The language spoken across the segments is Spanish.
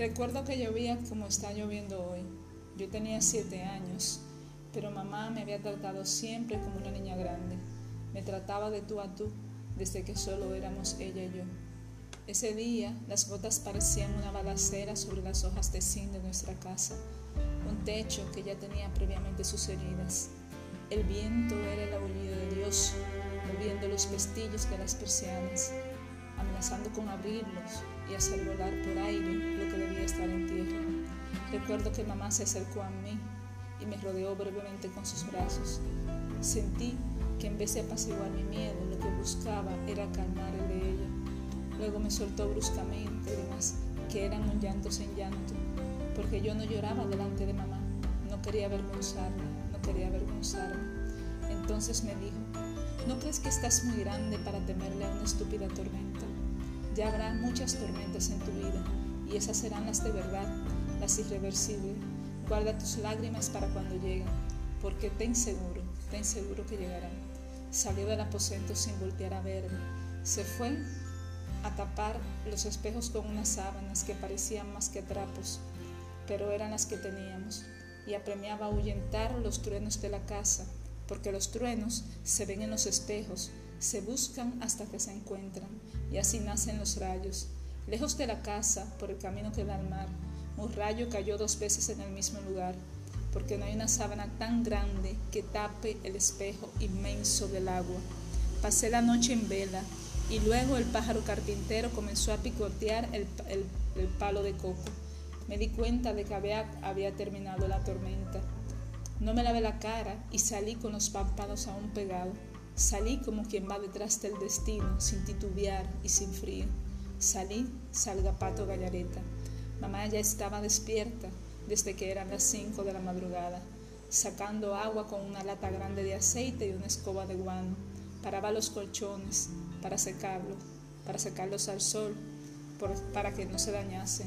Recuerdo que llovía como está lloviendo hoy. Yo tenía siete años, pero mamá me había tratado siempre como una niña grande. Me trataba de tú a tú desde que solo éramos ella y yo. Ese día las gotas parecían una balacera sobre las hojas de zinc de nuestra casa, un techo que ya tenía previamente sus heridas. El viento era el aullido de Dios, moviendo los pestillos de las persianas, amenazando con abrirlos y hacer volar por aire lo que debía estar en tierra. Recuerdo que mamá se acercó a mí y me rodeó brevemente con sus brazos. Sentí que en vez de apaciguar mi miedo, lo que buscaba era calmar el de ella. Luego me soltó bruscamente, además que eran un llanto sin llanto, porque yo no lloraba delante de mamá, no quería avergonzarla, no quería avergonzarme. Entonces me dijo, ¿no crees que estás muy grande para temerle a una estúpida tormenta? Ya habrá muchas tormentas en tu vida y esas serán las de verdad, las irreversibles. Guarda tus lágrimas para cuando lleguen, porque ten seguro, ten seguro que llegarán. Salió del aposento sin voltear a verme. Se fue a tapar los espejos con unas sábanas que parecían más que trapos, pero eran las que teníamos, y apremiaba ahuyentar los truenos de la casa, porque los truenos se ven en los espejos, se buscan hasta que se encuentran, y así nacen los rayos. Lejos de la casa, por el camino que da al mar, un rayo cayó dos veces en el mismo lugar, porque no hay una sábana tan grande que tape el espejo inmenso del agua. Pasé la noche en vela y luego el pájaro carpintero comenzó a picotear el, palo de coco. Me di cuenta de que había, había terminado la tormenta. No me lavé la cara y salí con los párpados aún pegados. Salí como quien va detrás del destino, sin titubear y sin frío. Salí, salga pato gallareta. Mamá ya estaba despierta desde que eran las cinco de la madrugada, sacando agua con una lata grande de aceite y una escoba de guano. Paraba los colchones para secarlos, para secarlos al sol, para que no se dañase.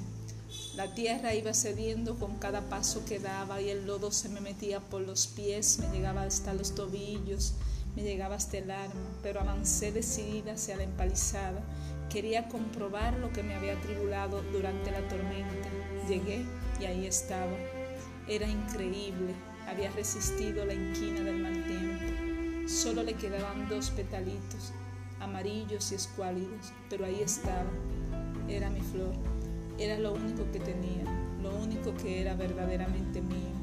La tierra iba cediendo con cada paso que daba y el lodo se me metía por los pies, me llegaba hasta los tobillos me llegaba hasta el arma, pero avancé decidida hacia la empalizada. Quería comprobar lo que me había atribulado durante la tormenta. Llegué y ahí estaba. Era increíble. Había resistido la inquina del mal tiempo. Solo le quedaban dos petalitos, amarillos y escuálidos, pero ahí estaba. Era mi flor. Era lo único que tenía, lo único que era verdaderamente mío.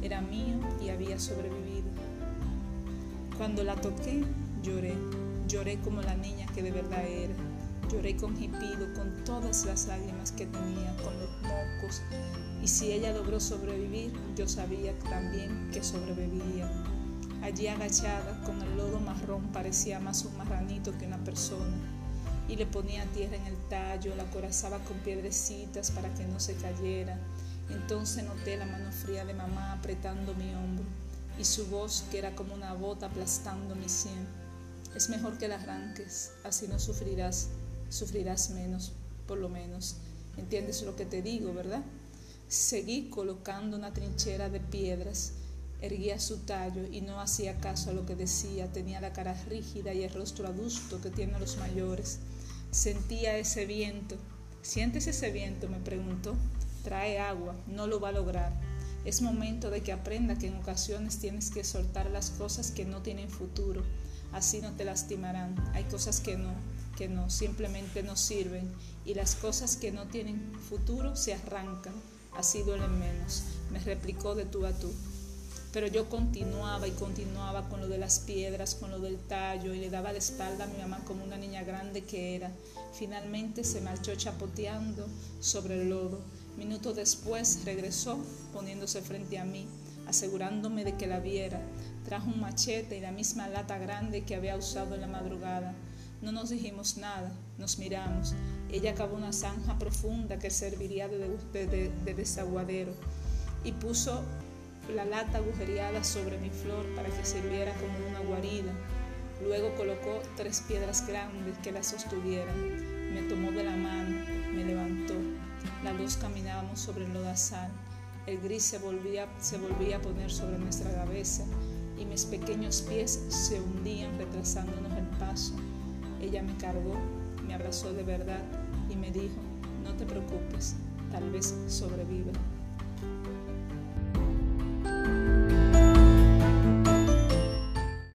Era mío y había sobrevivido. Cuando la toqué, lloré, lloré como la niña que de verdad era. Lloré con jipido, con todas las lágrimas que tenía, con los mocos. Y si ella logró sobrevivir, yo sabía también que sobreviviría. Allí agachada, con el lodo marrón, parecía más un marranito que una persona. Y le ponía tierra en el tallo, la corazaba con piedrecitas para que no se cayera. Entonces noté la mano fría de mamá apretando mi hombro y su voz que era como una bota aplastando mi sien. Es mejor que la arranques, así no sufrirás, sufrirás menos, por lo menos. ¿Entiendes lo que te digo, verdad? Seguí colocando una trinchera de piedras, erguía su tallo y no hacía caso a lo que decía, tenía la cara rígida y el rostro adusto que tienen los mayores. Sentía ese viento. ¿Sientes ese viento? me preguntó. Trae agua, no lo va a lograr. Es momento de que aprenda que en ocasiones tienes que soltar las cosas que no tienen futuro, así no te lastimarán. Hay cosas que no, que no, simplemente no sirven y las cosas que no tienen futuro se arrancan, así duelen menos, me replicó de tú a tú. Pero yo continuaba y continuaba con lo de las piedras, con lo del tallo y le daba la espalda a mi mamá como una niña grande que era. Finalmente se marchó chapoteando sobre el lodo Minutos después regresó poniéndose frente a mí, asegurándome de que la viera. Trajo un machete y la misma lata grande que había usado en la madrugada. No nos dijimos nada, nos miramos. Ella cavó una zanja profunda que serviría de, desaguadero y puso la lata agujereada sobre mi flor para que sirviera como una guarida. Luego colocó tres piedras grandes que la sostuvieran. Me tomó de la mano, me levantó. La luz caminábamos sobre el lodazal, el gris se volvía, se volvía a poner sobre nuestra cabeza y mis pequeños pies se hundían retrasándonos el paso. Ella me cargó, me abrazó de verdad y me dijo, no te preocupes, tal vez sobreviva.